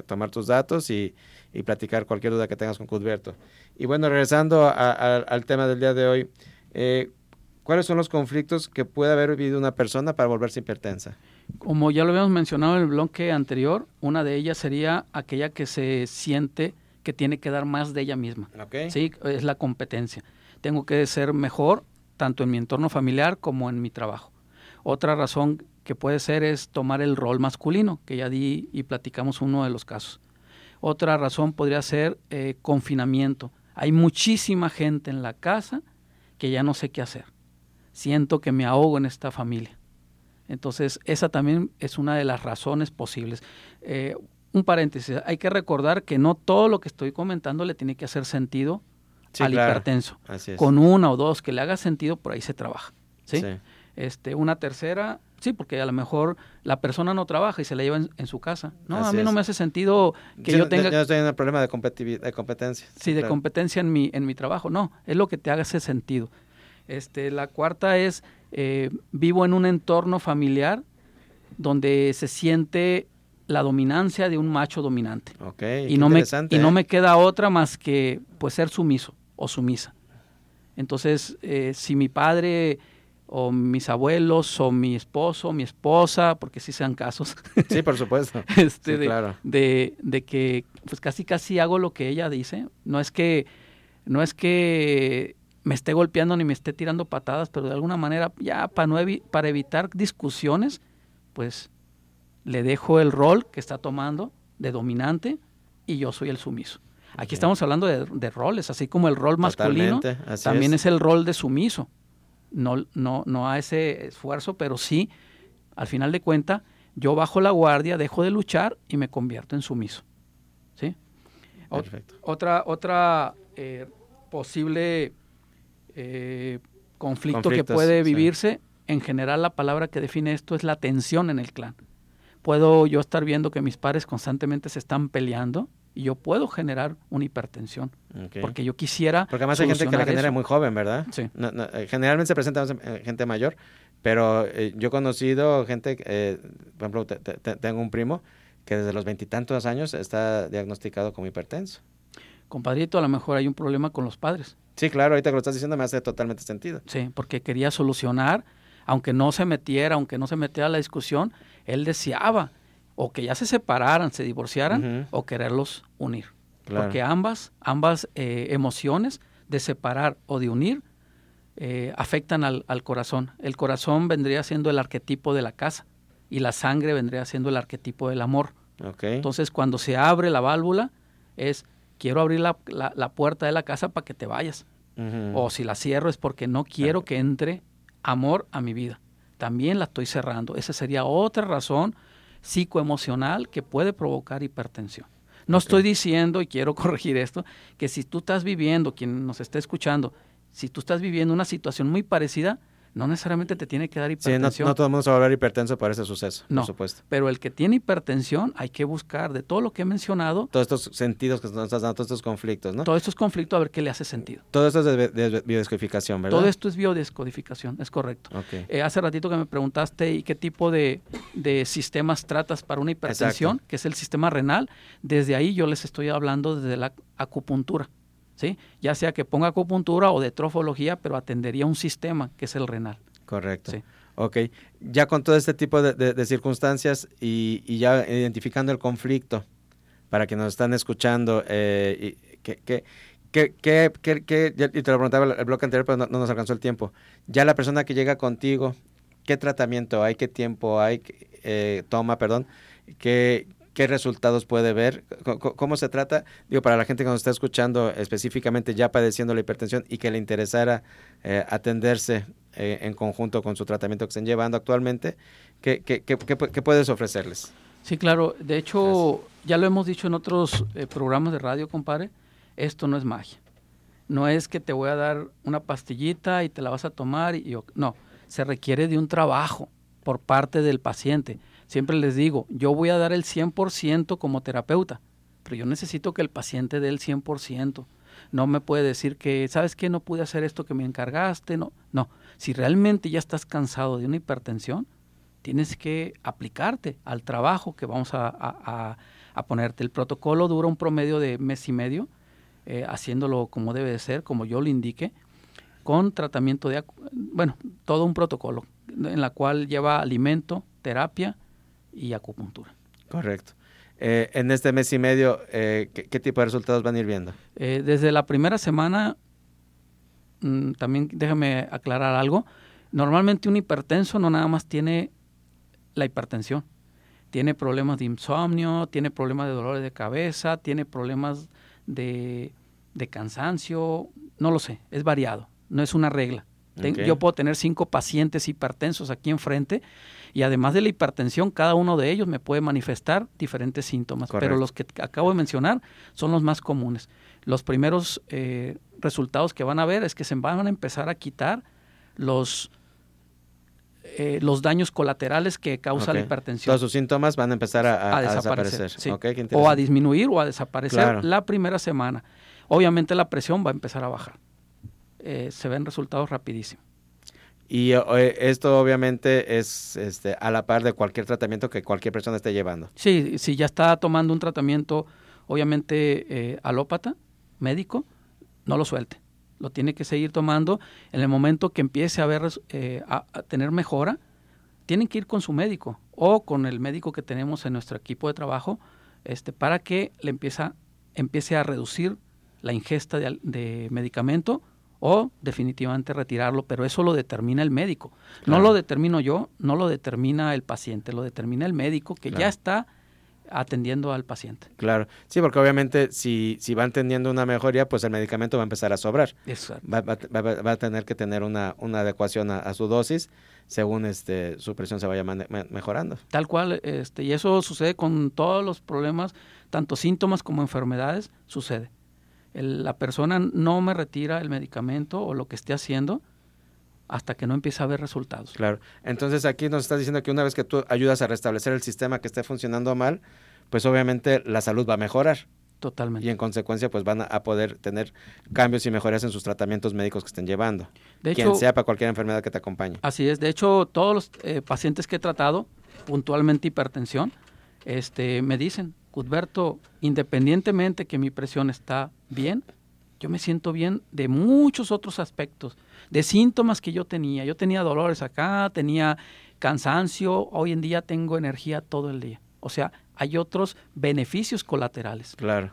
tomar tus datos y, y, platicar cualquier duda que tengas con Cudberto. Y bueno, regresando a, a, al tema del día de hoy, eh, ¿cuáles son los conflictos que puede haber vivido una persona para volverse hipertensa? Como ya lo habíamos mencionado en el bloque anterior, una de ellas sería aquella que se siente que tiene que dar más de ella misma. Okay. Sí, es la competencia tengo que ser mejor tanto en mi entorno familiar como en mi trabajo. Otra razón que puede ser es tomar el rol masculino, que ya di y platicamos uno de los casos. Otra razón podría ser eh, confinamiento. Hay muchísima gente en la casa que ya no sé qué hacer. Siento que me ahogo en esta familia. Entonces, esa también es una de las razones posibles. Eh, un paréntesis, hay que recordar que no todo lo que estoy comentando le tiene que hacer sentido sí, al claro. hipertenso. Con una o dos que le haga sentido, por ahí se trabaja. ¿sí? sí. Este, una tercera, sí, porque a lo mejor la persona no trabaja y se la lleva en, en su casa. No, Así a mí es. no me hace sentido que yo tenga... Yo estoy en un problema de, de competencia. Sí, de competencia en mi, en mi trabajo. No, es lo que te haga ese sentido. Este, la cuarta es, eh, vivo en un entorno familiar donde se siente la dominancia de un macho dominante. Okay, y, no me, y no me queda otra más que pues ser sumiso o sumisa. Entonces, eh, si mi padre o mis abuelos o mi esposo, mi esposa, porque sí sean casos. Sí, por supuesto. este, sí, de, claro. de, de, que pues casi casi hago lo que ella dice. No es que no es que me esté golpeando ni me esté tirando patadas, pero de alguna manera ya para no evi para evitar discusiones, pues le dejo el rol que está tomando de dominante y yo soy el sumiso. Aquí okay. estamos hablando de, de, roles, así como el rol masculino también es. es. el rol de sumiso. No, no, no a ese esfuerzo, pero sí, al final de cuentas, yo bajo la guardia, dejo de luchar y me convierto en sumiso. ¿Sí? Perfecto. Otra, otra eh, posible eh, conflicto que puede vivirse, sí. en general la palabra que define esto es la tensión en el clan. Puedo yo estar viendo que mis pares constantemente se están peleando y yo puedo generar una hipertensión. Okay. Porque yo quisiera. Porque además hay gente que la genera eso. muy joven, ¿verdad? Sí. No, no, eh, generalmente se presenta eh, gente mayor, pero eh, yo he conocido gente, eh, por ejemplo, te, te, tengo un primo que desde los veintitantos años está diagnosticado como hipertenso. Compadrito, a lo mejor hay un problema con los padres. Sí, claro, ahorita que lo estás diciendo me hace totalmente sentido. Sí, porque quería solucionar, aunque no se metiera, aunque no se metiera a la discusión, él deseaba o que ya se separaran, se divorciaran, uh -huh. o quererlos unir. Claro. Porque ambas, ambas eh, emociones de separar o de unir eh, afectan al, al, corazón. El corazón vendría siendo el arquetipo de la casa y la sangre vendría siendo el arquetipo del amor. Okay. Entonces, cuando se abre la válvula, es quiero abrir la, la, la puerta de la casa para que te vayas. Uh -huh. O si la cierro es porque no quiero que entre amor a mi vida. También la estoy cerrando. Esa sería otra razón psicoemocional que puede provocar hipertensión. No estoy diciendo, y quiero corregir esto, que si tú estás viviendo, quien nos está escuchando, si tú estás viviendo una situación muy parecida, no necesariamente te tiene que dar hipertensión. Sí, no, todo el mundo se va a volver hipertenso por ese suceso, no, por supuesto. Pero el que tiene hipertensión hay que buscar de todo lo que he mencionado. Todos estos sentidos que nos estás dando, todos estos conflictos, ¿no? Todos estos conflictos, a ver qué le hace sentido. Todo esto es de, biodescodificación, ¿verdad? Todo esto es biodescodificación, es correcto. Eh, hace ratito que me preguntaste y qué tipo de, sistemas tratas para una hipertensión, que es el sistema renal. Desde ahí yo les estoy hablando desde la acupuntura. ¿Sí? Ya sea que ponga acupuntura o de trofología, pero atendería un sistema que es el renal. Correcto. Sí. Ok, ya con todo este tipo de, circunstancias y, ya identificando el conflicto, para que nos están escuchando, eh, que, que, que, que, y te lo preguntaba el, bloque anterior, pero no, nos alcanzó el tiempo. Ya la persona que llega contigo, ¿qué tratamiento hay? ¿Qué tiempo hay? Eh, toma, perdón. ¿Qué, qué resultados puede ver, cómo, se trata, digo, para la gente que nos está escuchando específicamente ya padeciendo la hipertensión y que le interesara eh, atenderse eh, en conjunto con su tratamiento que estén llevando actualmente, ¿qué, qué, qué, qué puedes ofrecerles? Sí, claro, de hecho, ya lo hemos dicho en otros eh, programas de radio, compadre, esto no es magia. No es que te voy a dar una pastillita y te la vas a tomar y no, se requiere de un trabajo por parte del paciente Siempre les digo, yo voy a dar el 100% como terapeuta, pero yo necesito que el paciente dé el 100%. No me puede decir que, ¿sabes qué? No pude hacer esto que me encargaste. No, no. Si realmente ya estás cansado de una hipertensión, tienes que aplicarte al trabajo que vamos a, ponerte. El protocolo dura un promedio de mes y medio, eh, haciéndolo como debe de ser, como yo lo indique, con tratamiento de, bueno, todo un protocolo en la cual lleva alimento, terapia y acupuntura. Correcto. Eh, en este mes y medio, eh, ¿qué, tipo de resultados van a ir viendo? Eh, desde la primera semana, mm, también déjame aclarar algo. Normalmente un hipertenso no nada más tiene la hipertensión. Tiene problemas de insomnio, tiene problemas de dolores de cabeza, tiene problemas de, cansancio, no lo sé, es variado, no es una regla. Yo puedo tener cinco pacientes hipertensos aquí enfrente y además de la hipertensión, cada uno de ellos me puede manifestar diferentes síntomas, pero los que acabo de mencionar son los más comunes. Los primeros eh, resultados que van a ver es que se van a empezar a quitar los, eh, los daños colaterales que causa la hipertensión. Todos sus síntomas van a empezar a, desaparecer. o a disminuir o a desaparecer la primera semana. Obviamente la presión va a empezar a bajar. Eh, se ven resultados rapidísimos. Y eh, esto obviamente es este, a la par de cualquier tratamiento que cualquier persona esté llevando. Sí, si ya está tomando un tratamiento, obviamente eh, alópata, médico, no lo suelte. Lo tiene que seguir tomando. En el momento que empiece a, ver, eh, a, tener mejora, tienen que ir con su médico o con el médico que tenemos en nuestro equipo de trabajo este, para que le empieza, empiece a reducir la ingesta de, de medicamento o definitivamente retirarlo, pero eso lo determina el médico. No lo determino yo, no lo determina el paciente, lo determina el médico que ya está atendiendo al paciente. Claro, sí, porque obviamente si, si van teniendo una mejoría, pues el medicamento va a empezar a sobrar. Exacto. Va, va, a tener que tener una, una adecuación a, su dosis según este su presión se vaya mejorando. Tal cual, este, y eso sucede con todos los problemas, tanto síntomas como enfermedades, sucede la persona no me retira el medicamento o lo que esté haciendo hasta que no empiece a ver resultados. Claro. Entonces aquí nos estás diciendo que una vez que tú ayudas a restablecer el sistema que esté funcionando mal, pues obviamente la salud va a mejorar. Totalmente. Y en consecuencia, pues van a poder tener cambios y mejoras en sus tratamientos médicos que estén llevando. De quien sea para cualquier enfermedad que te acompañe. Así es. De hecho, todos los eh, pacientes que he tratado, puntualmente hipertensión, este, me dicen, Cudberto, independientemente que mi presión está bien, yo me siento bien de muchos otros aspectos, de síntomas que yo tenía. Yo tenía dolores acá, tenía cansancio, hoy en día tengo energía todo el día. O sea, hay otros beneficios colaterales. Claro.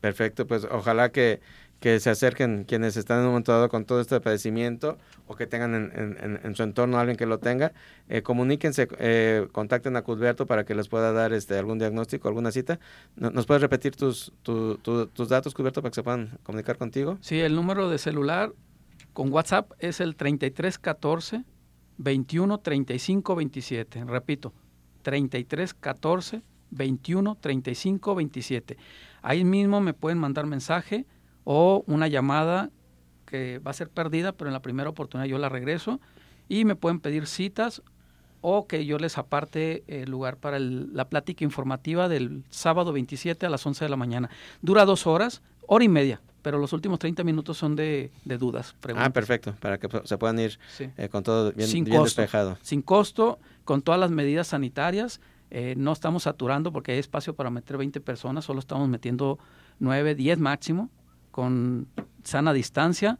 Perfecto, pues ojalá que que se acerquen quienes están en un momento dado con todo este padecimiento o que tengan en, su entorno alguien que lo tenga, eh, comuníquense, eh, contacten a Cudberto para que les pueda dar este algún diagnóstico, alguna cita. ¿Nos puedes repetir tus, tus datos, Cudberto, para que se puedan comunicar contigo? Sí, el número de celular con WhatsApp es el 3314 21 35 27. Repito, 3314 21 35 27. Ahí mismo me pueden mandar mensaje o una llamada que va a ser perdida, pero en la primera oportunidad yo la regreso y me pueden pedir citas o que yo les aparte el lugar para la plática informativa del sábado 27 a las 11 de la mañana. Dura dos horas, hora y media, pero los últimos 30 minutos son de, dudas. Ah, perfecto, para que se puedan ir eh, con todo bien, sin despejado. Sin costo, con todas las medidas sanitarias. Eh, no estamos saturando porque hay espacio para meter 20 personas, solo estamos metiendo 9, 10 máximo, con sana distancia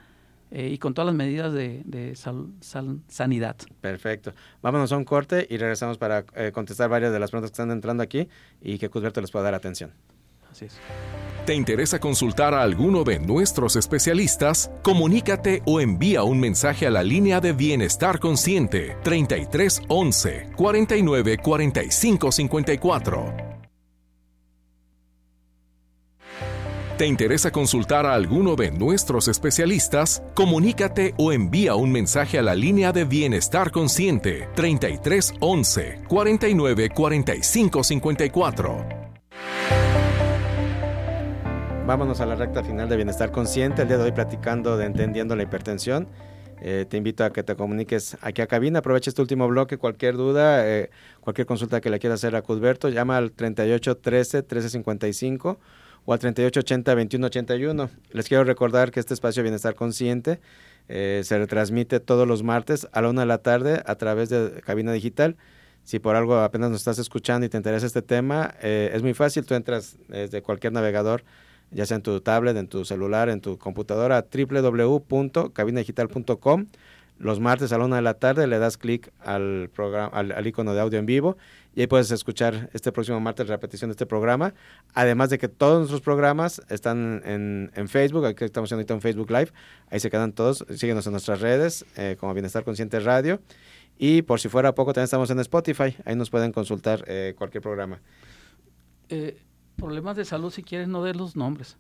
eh, y con todas las medidas de, sanidad. Perfecto. Vámonos a un corte y regresamos para eh, contestar varias de las preguntas que están entrando aquí y que Cusberto les pueda dar atención. Así es. ¿Te interesa consultar a alguno de nuestros especialistas? Comunícate o envía un mensaje a la línea de Bienestar Consciente 33 11 49 45 54. ¿Te interesa consultar a alguno de nuestros especialistas? Comunícate o envía un mensaje a la línea de Bienestar Consciente 33 11 49 45 54. Vámonos a la recta final de Bienestar Consciente. El día de hoy platicando de entendiendo la hipertensión. Eh, te invito a que te comuniques aquí a cabina. Aprovecha este último bloque. Cualquier duda, eh, cualquier consulta que le quieras hacer a Cudberto, llama al 38 13 13 55 o al 3880-2181. Les quiero recordar que este espacio de Bienestar Consciente eh, se retransmite todos los martes a la una de la tarde a través de cabina digital. Si por algo apenas nos estás escuchando y te interesa este tema, eh, es muy fácil. Tú entras desde cualquier navegador, ya sea en tu tablet, en tu celular, en tu computadora, www.cabinadigital.com los martes a la una de la tarde le das clic al, programa, al, icono de audio en vivo y ahí puedes escuchar este próximo martes la repetición de este programa. Además de que todos nuestros programas están en, en Facebook, aquí estamos haciendo ahorita un Facebook Live, ahí se quedan todos, síguenos en nuestras redes eh, como Bienestar Consciente Radio y por si fuera poco también estamos en Spotify, ahí nos pueden consultar eh, cualquier programa. Eh, problemas de salud, si quieres, no de los nombres.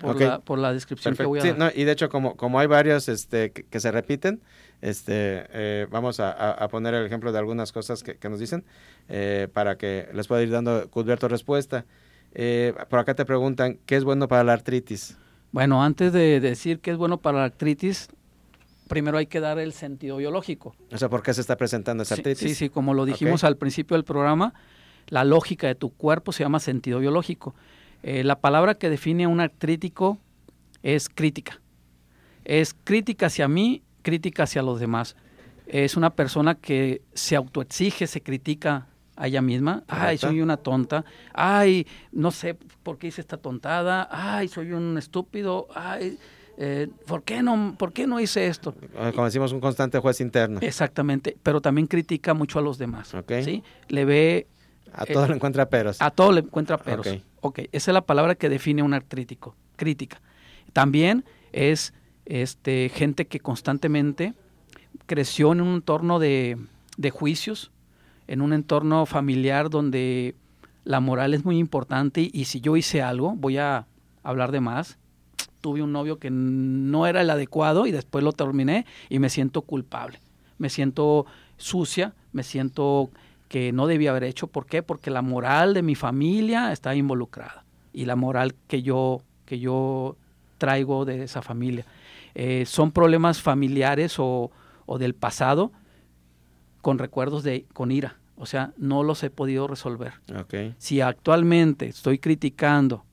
Por, la, por la descripción que voy a sí, y de hecho, como, como hay varios este, que se repiten, este, eh, vamos a, poner el ejemplo de algunas cosas que, nos dicen eh, para que les pueda ir dando Cudberto respuesta. Eh, por acá te preguntan, ¿qué es bueno para la artritis? Bueno, antes de decir qué es bueno para la artritis, primero hay que dar el sentido biológico. O sea, ¿por qué se está presentando esa artritis? Sí, sí, como lo dijimos al principio del programa, la lógica de tu cuerpo se llama sentido biológico. la palabra que define a un artrítico es crítica. Es crítica hacia mí crítica hacia los demás. Es una persona que se autoexige, se critica a ella misma. Ay, soy una tonta. Ay, no sé por qué hice esta tontada. Ay, soy un estúpido. Ay, eh, ¿por, qué no, ¿por qué no hice esto? Ah, como decimos, un constante juez interno. Exactamente, pero también critica mucho a los demás. ¿sí? Le ve... A todo le encuentra peros. A todo le encuentra peros. ok, esa es la palabra que define un artrítico, crítica. También es este, gente que constantemente creció en un entorno de, juicios, en un entorno familiar donde la moral es muy importante y, si yo hice algo, voy a hablar de más. Tuve un novio que no era el adecuado y después lo terminé y me siento culpable. Me siento sucia, me siento que no debía haber hecho. ¿Por qué? Porque la moral de mi familia está involucrada y la moral que yo, que yo traigo de esa familia. Eh, son problemas familiares o, del pasado con recuerdos de con ira. O sea, no los he podido resolver. Si actualmente estoy criticando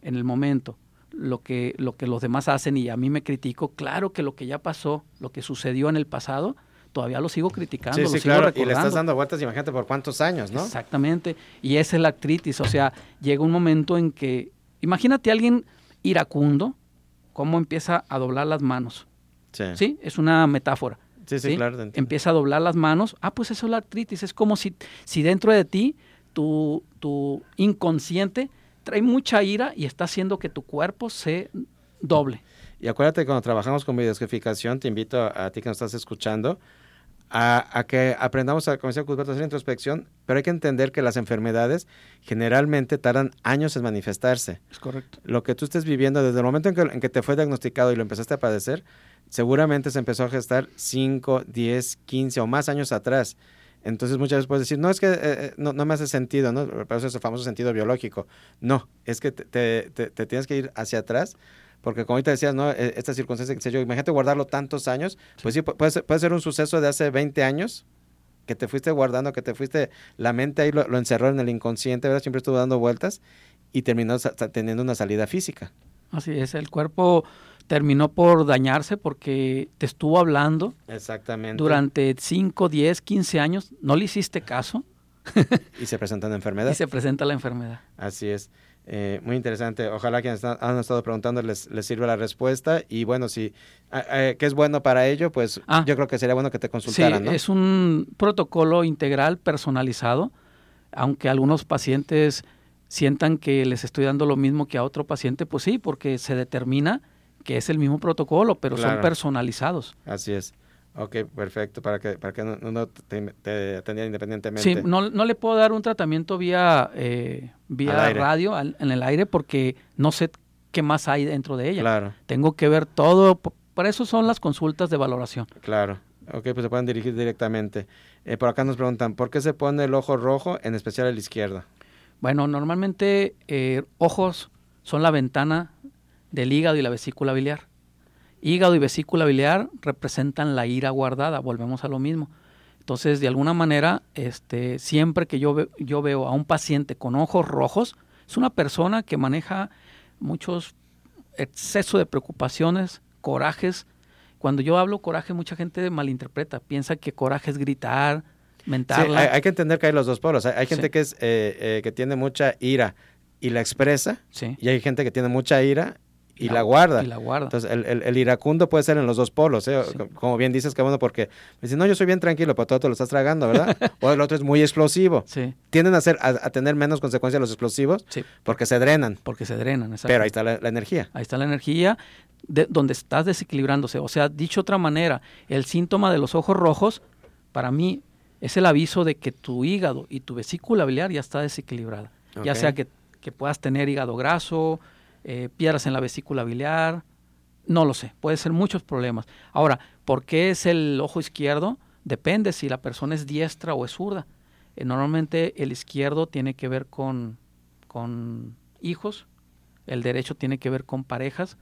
en el momento lo que, lo que los demás hacen y a mí me critico, claro que lo que ya pasó, lo que sucedió en el pasado, todavía lo sigo criticando. Sí, sí, claro, y le estás dando vueltas, imagínate por cuántos años, ¿no? Exactamente, y esa es la artritis, o sea, llega un momento en que, imagínate a alguien iracundo, cómo empieza a doblar las manos. Sí. Es una metáfora. Sí, sí, claro. Empieza a doblar las manos. Ah, pues eso es la artritis. Es como si, si dentro de ti tu, tu inconsciente trae mucha ira y está haciendo que tu cuerpo se doble. Y acuérdate, cuando trabajamos con videoscodificación, te invito a, a ti que nos estás escuchando, a, que aprendamos a, comenzar a hacer introspección, pero hay que entender que las enfermedades generalmente tardan años en manifestarse. Es correcto. Lo que tú estés viviendo desde el momento en que, en que te fue diagnosticado y lo empezaste a padecer, seguramente se empezó a gestar 5, 10, 15 o más años atrás. Entonces muchas veces puedes decir, no, es que eh, eh, no, me hace sentido, ¿no? Pero eso es el famoso sentido biológico. No, es que te, te, tienes que ir hacia atrás porque como ahorita decías, ¿no? E, esta circunstancia que sé yo, imagínate guardarlo tantos años, pues sí, puede ser, puede ser, un suceso de hace 20 años que te fuiste guardando, que te fuiste, la mente ahí lo, lo encerró en el inconsciente, ¿verdad? Siempre estuvo dando vueltas y terminó teniendo una salida física. Así es, el cuerpo terminó por dañarse porque te estuvo hablando. Exactamente. Durante 5, 10, 15 años, no le hiciste caso. y se presenta la enfermedad. Y se presenta la enfermedad. Así es. Eh, muy interesante. Ojalá quienes han estado preguntando les, les sirva la respuesta. Y bueno, si eh, que es bueno para ello, pues ah. yo creo que sería bueno que te consultaran. Sí, es un protocolo integral personalizado, aunque algunos pacientes sientan que les estoy dando lo mismo que a otro paciente, pues sí, porque se determina que es el mismo protocolo, pero son personalizados. Así es. Ok, perfecto, para que, para que uno te, te atendiera independientemente. Sí, no, no, le puedo dar un tratamiento vía, eh, vía radio en el aire porque no sé qué más hay dentro de ella. Claro. Tengo que ver todo, para eso son las consultas de valoración. Claro. Ok, pues se pueden dirigir directamente. Eh, por acá nos preguntan, ¿por qué se pone el ojo rojo, en especial el izquierdo? Bueno, normalmente eh, ojos son la ventana del hígado y la vesícula biliar. Hígado y vesícula biliar representan la ira guardada, volvemos a lo mismo. Entonces, de alguna manera, este, siempre que yo, yo veo a un paciente con ojos rojos, es una persona que maneja muchos exceso de preocupaciones, corajes. Cuando yo hablo coraje, mucha gente malinterpreta, piensa que coraje es gritar, hay, que entender que hay los dos polos. Hay, gente que es eh, eh, que tiene mucha ira y la expresa, y hay gente que tiene mucha ira y la, guarda. Y la guarda. Entonces, el, iracundo puede ser en los dos polos, ¿eh? como bien dices, que bueno, porque me dicen, no, yo soy bien tranquilo, pero todo te lo estás tragando, ¿verdad? o el otro es muy explosivo. Sí. Tienden a, ser, a, tener menos consecuencias los explosivos porque se drenan. Porque se drenan, exacto. Pero ahí está la, energía. Ahí está la energía de, donde estás desequilibrándose. O sea, dicho otra manera, el síntoma de los ojos rojos, para mí, es el aviso de que tu hígado y tu vesícula biliar ya está desequilibrada. Ya sea que, puedas tener hígado graso, eh, piedras en la vesícula biliar, no lo sé, puede ser muchos problemas. Ahora, ¿por qué es el ojo izquierdo? Depende si la persona es diestra o es zurda. Eh, normalmente el izquierdo tiene que ver con, con hijos, el derecho tiene que ver con parejas,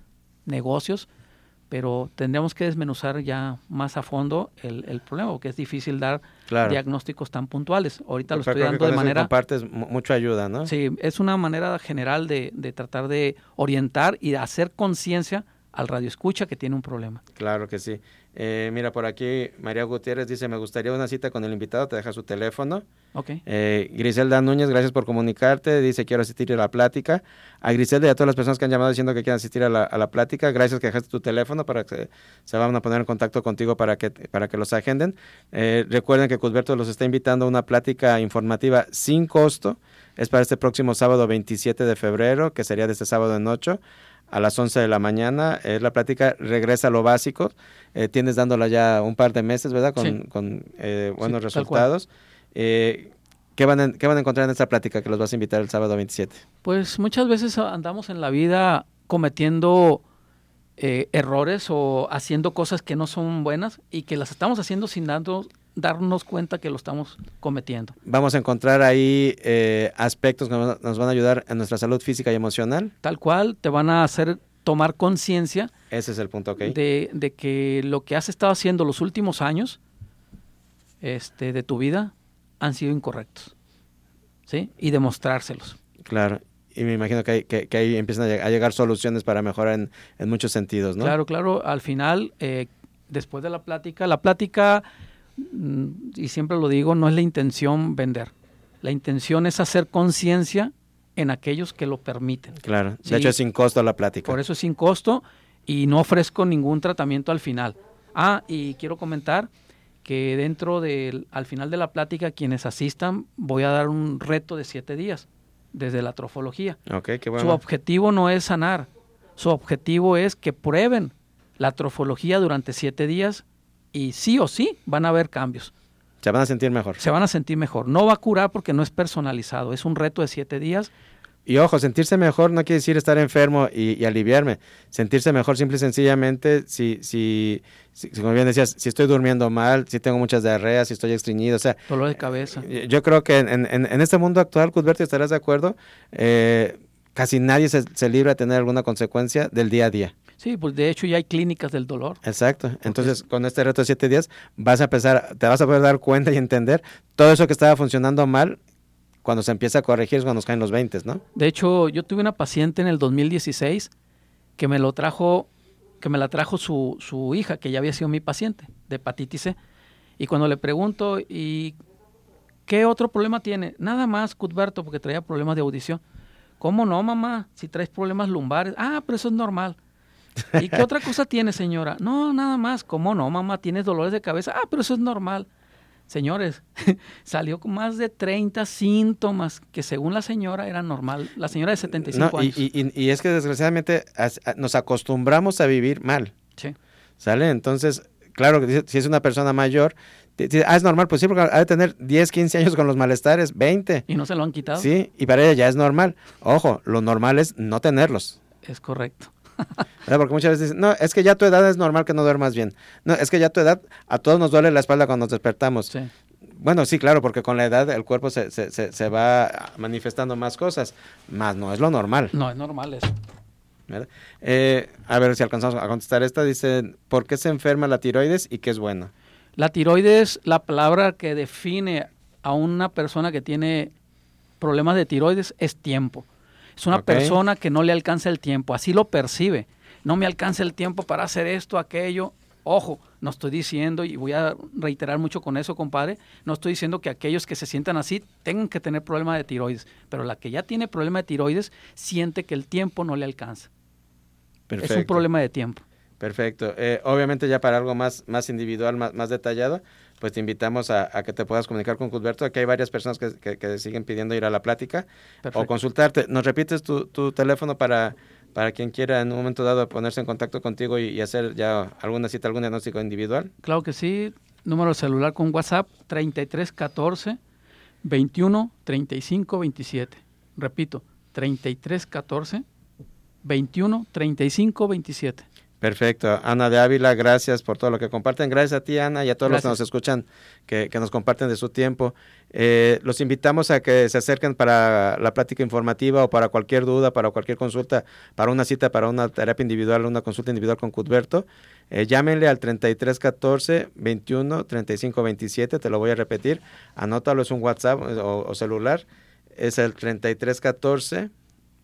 negocios, pero tendríamos que desmenuzar ya más a fondo el, el problema, porque es difícil dar diagnósticos tan puntuales. Ahorita lo estoy dando de manera... Compartes mucha ayuda, ¿no? Sí, es una manera general de, de tratar de orientar y de hacer conciencia al radio escucha que tiene un problema. Claro que sí. Eh, mira, por aquí María Gutiérrez dice, me gustaría una cita con el invitado, te deja su teléfono. Ok. Eh, Griselda Núñez, gracias por comunicarte, dice, quiero asistir a la plática. A Griselda y a todas las personas que han llamado diciendo que quieren asistir a la, a la plática, gracias que dejaste tu teléfono para que se, van a poner en contacto contigo para que, para que los agenden. Eh, recuerden que Cusberto los está invitando a una plática informativa sin costo. Es para este próximo sábado 27 de febrero, que sería de este sábado en 8 a las 11 de la mañana. Es la plática Regresa a lo básico. Eh, tienes dándola ya un par de meses, ¿verdad? Con, eh, buenos resultados. Eh, ¿qué, van a, ¿Qué van a encontrar en esta plática que los vas a invitar el sábado 27? Pues muchas veces andamos en la vida cometiendo errores o haciendo cosas que no son buenas y que las estamos haciendo sin darnos, darnos cuenta que lo estamos cometiendo. Vamos a encontrar ahí eh, aspectos que nos van a ayudar en nuestra salud física y emocional. Tal cual, te van a hacer tomar conciencia. Ese es el punto, ok. De, de, que lo que has estado haciendo los últimos años este, de tu vida han sido incorrectos. ¿Sí? Y demostrárselos. Claro. Y me imagino que, que, ahí empiezan a llegar soluciones para mejorar en, en, muchos sentidos, ¿no? Claro, claro. Al final, eh, después de la plática, la plática y siempre lo digo, no es la intención vender. La intención es hacer conciencia en aquellos que lo permiten. Claro, de hecho es sin costo la plática. Por eso es sin costo y no ofrezco ningún tratamiento al final. Ah, y quiero comentar que dentro del, al final de la plática, quienes asistan, voy a dar un reto de siete días desde la trofología. Okay, qué bueno. Su objetivo no es sanar, su objetivo es que prueben la trofología durante siete días y sí o sí van a haber cambios. Se van a sentir mejor. Se van a sentir mejor. No va a curar porque no es personalizado. Es un reto de siete días Y ojo, sentirse mejor no quiere decir estar enfermo y, aliviarme. Sentirse mejor simple y sencillamente, si, si, si, como bien decías, si estoy durmiendo mal, si tengo muchas diarreas, si estoy estreñido, o sea... Dolor de cabeza. Yo creo que en, en, este mundo actual, Cusberto, estarás de acuerdo, eh, casi nadie se, se libra de tener alguna consecuencia del día a día. Sí, pues de hecho ya hay clínicas del dolor. Exacto. Entonces, con este reto de siete días, vas a empezar, te vas a poder dar cuenta y entender todo eso que estaba funcionando mal cuando se empieza a corregir es cuando nos caen los 20, ¿no? De hecho, yo tuve una paciente en el 2016 que me lo trajo, que me la trajo su, su hija, que ya había sido mi paciente de hepatitis C. Y cuando le pregunto, ¿y qué otro problema tiene? Nada más, Cuthberto, porque traía problemas de audición. ¿Cómo no, mamá? Si traes problemas lumbares. Ah, pero eso es normal. ¿Y qué otra cosa tiene, señora? No, nada más. ¿Cómo no, mamá? ¿Tienes dolores de cabeza? Ah, pero eso es normal. Señores, salió con más de 30 síntomas que según la señora era normal. La señora de 75 años. Y, y, es que desgraciadamente nos acostumbramos a vivir mal. Sí. ¿Sale? Entonces, claro, si es una persona mayor, ah, es normal, pues sí, porque ha de tener 10, 15 años con los malestares, 20. Y no se lo han quitado. Sí, y para ella ya es normal. Ojo, lo normal es no tenerlos. Es correcto. Porque muchas veces dicen, no, es que ya tu edad es normal que no duermas bien. No, es que ya tu edad, a todos nos duele la espalda cuando nos despertamos. Bueno, sí, claro, porque con la edad el cuerpo se, se, se, va manifestando más cosas, más no es lo normal. No, es normal eso. Eh, a ver si alcanzamos a contestar esta. Dice, ¿por qué se enferma la tiroides y qué es bueno? La tiroides, la palabra que define a una persona que tiene problemas de tiroides es tiempo. Es una persona que no le alcanza el tiempo, así lo percibe. No me alcanza el tiempo para hacer esto, aquello. Ojo, no estoy diciendo, y voy a reiterar mucho con eso, compadre, no estoy diciendo que aquellos que se sientan así tengan que tener problema de tiroides, pero la que ya tiene problema de tiroides siente que el tiempo no le alcanza. Es un problema de tiempo. Perfecto. Eh, obviamente ya para algo más, más individual, más, más detallado, pues te invitamos a, que te puedas comunicar con Cusberto. Aquí hay varias personas que, siguen pidiendo ir a la plática o consultarte. ¿Nos repites tu, teléfono para, para quien quiera en un momento dado ponerse en contacto contigo y, hacer ya alguna cita, algún diagnóstico individual? Claro que sí. Número celular con WhatsApp 3314 21 35 27. Repito, 3314 21 35 27. Perfecto. Ana de Ávila, gracias por todo lo que comparten. Gracias a ti, Ana, y a todos los que nos escuchan, que, nos comparten de su tiempo. Eh, los invitamos a que se acerquen para la plática informativa o para cualquier duda, para cualquier consulta, para una cita, para una terapia individual, una consulta individual con Cuthberto. Eh, llámenle al 3314 21 35 27, te lo voy a repetir. Anótalo, es un WhatsApp o, o celular. Es el 3314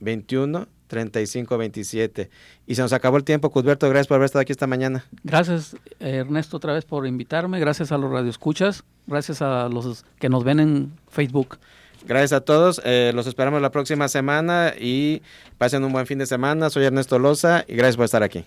21 3527. Y se nos acabó el tiempo, Cusberto, gracias por haber estado aquí esta mañana. Gracias, Ernesto, otra vez por invitarme, gracias a los radioescuchas, gracias a los que nos ven en Facebook. Gracias a todos, eh, los esperamos la próxima semana y pasen un buen fin de semana. Soy Ernesto Loza y gracias por estar aquí.